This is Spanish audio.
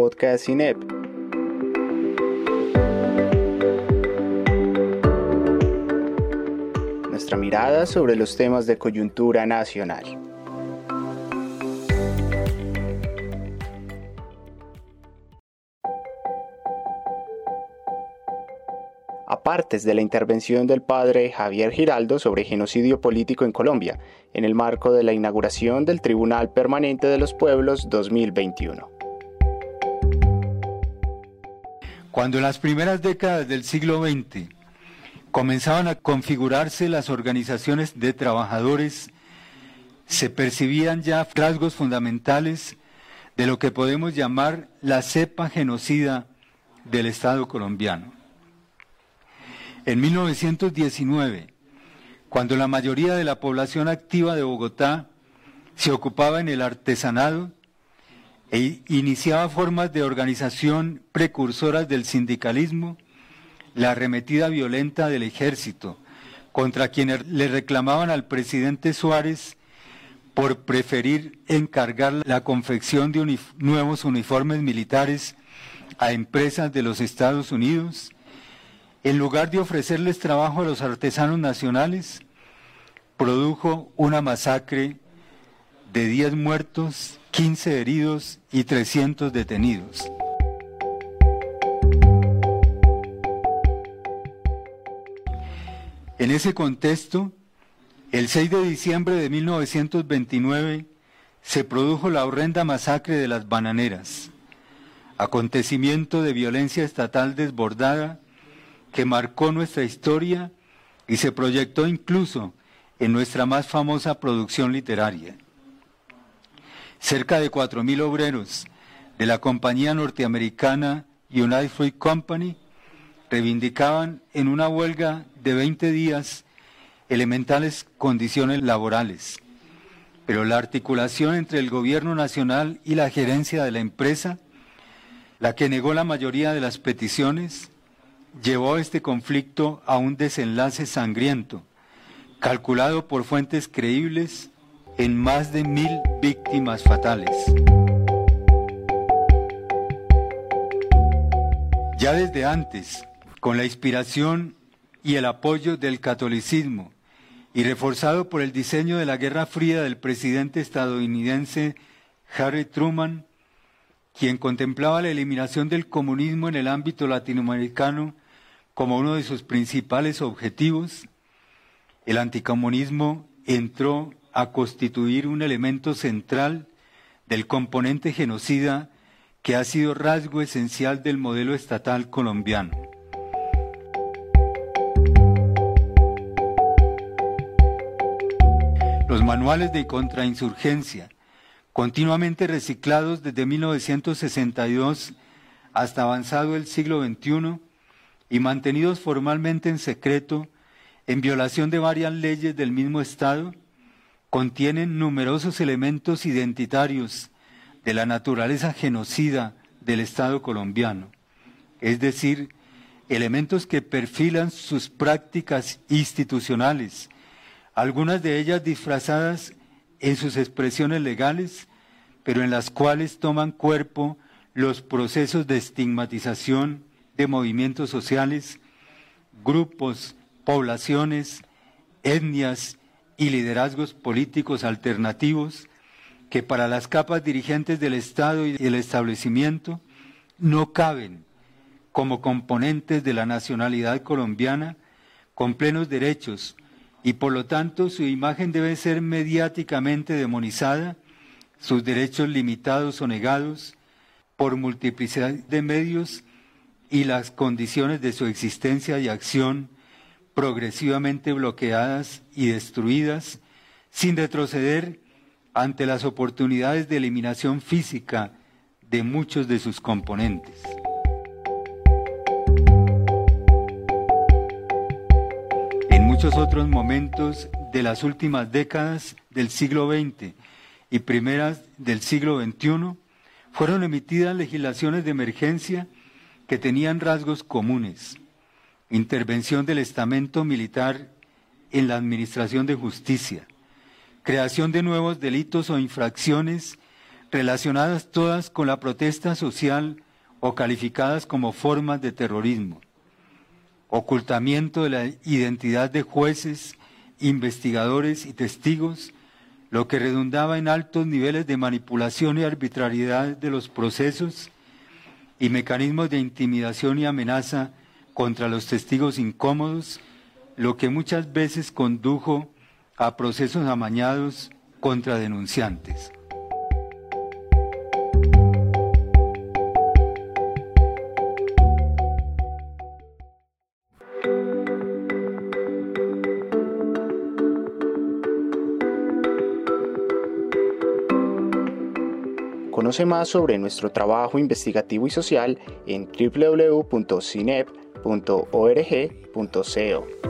podcast CINEP. Nuestra mirada sobre los temas de coyuntura nacional. Apartes de la intervención del padre Javier Giraldo sobre genocidio político en Colombia, en el marco de la inauguración del Tribunal Permanente de los Pueblos 2021. Cuando en las primeras décadas del siglo XX comenzaban a configurarse las organizaciones de trabajadores, se percibían ya rasgos fundamentales de lo que podemos llamar la cepa genocida del Estado colombiano. En 1919, cuando la mayoría de la población activa de Bogotá se ocupaba en el artesanado e iniciaba formas de organización precursoras del sindicalismo, la arremetida violenta del ejército contra quienes le reclamaban al presidente Suárez por preferir encargar la confección de nuevos uniformes militares a empresas de los Estados Unidos, en lugar de ofrecerles trabajo a los artesanos nacionales, produjo una masacre de 10 muertos, 15 heridos y 300 detenidos. En ese contexto, el 6 de diciembre de 1929 se produjo la horrenda masacre de las bananeras, acontecimiento de violencia estatal desbordada que marcó nuestra historia y se proyectó incluso en nuestra más famosa producción literaria. Cerca de 4.000 obreros de la compañía norteamericana United Fruit Company reivindicaban en una huelga de 20 días elementales condiciones laborales, pero la articulación entre el gobierno nacional y la gerencia de la empresa, la que negó la mayoría de las peticiones, llevó este conflicto a un desenlace sangriento, calculado por fuentes creíbles en más de mil víctimas fatales. Ya desde antes, con la inspiración y el apoyo del catolicismo, y reforzado por el diseño de la Guerra Fría del presidente estadounidense Harry Truman, quien contemplaba la eliminación del comunismo en el ámbito latinoamericano como uno de sus principales objetivos, el anticomunismo entró a constituir un elemento central del componente genocida que ha sido rasgo esencial del modelo estatal colombiano. Los manuales de contrainsurgencia, continuamente reciclados desde 1962 hasta avanzado el siglo XXI, y mantenidos formalmente en secreto, en violación de varias leyes del mismo Estado, contienen numerosos elementos identitarios de la naturaleza genocida del Estado colombiano, es decir, elementos que perfilan sus prácticas institucionales, algunas de ellas disfrazadas en sus expresiones legales, pero en las cuales toman cuerpo los procesos de estigmatización, de movimientos sociales, grupos, poblaciones, etnias y liderazgos políticos alternativos que para las capas dirigentes del Estado y el establecimiento no caben como componentes de la nacionalidad colombiana con plenos derechos y por lo tanto su imagen debe ser mediáticamente demonizada, sus derechos limitados o negados por multiplicidad de medios y las condiciones de su existencia y acción progresivamente bloqueadas y destruidas, sin retroceder ante las oportunidades de eliminación física de muchos de sus componentes. En muchos otros momentos de las últimas décadas del siglo XX y primeras del siglo XXI, fueron emitidas legislaciones de emergencia que tenían rasgos comunes. Intervención del estamento militar en la administración de justicia, creación de nuevos delitos o infracciones relacionadas todas con la protesta social o calificadas como formas de terrorismo, ocultamiento de la identidad de jueces, investigadores y testigos, lo que redundaba en altos niveles de manipulación y arbitrariedad de los procesos y mecanismos de intimidación y amenaza contra los testigos incómodos, lo que muchas veces condujo a procesos amañados contra denunciantes. Conoce más sobre nuestro trabajo investigativo y social en www.cinep.org.co.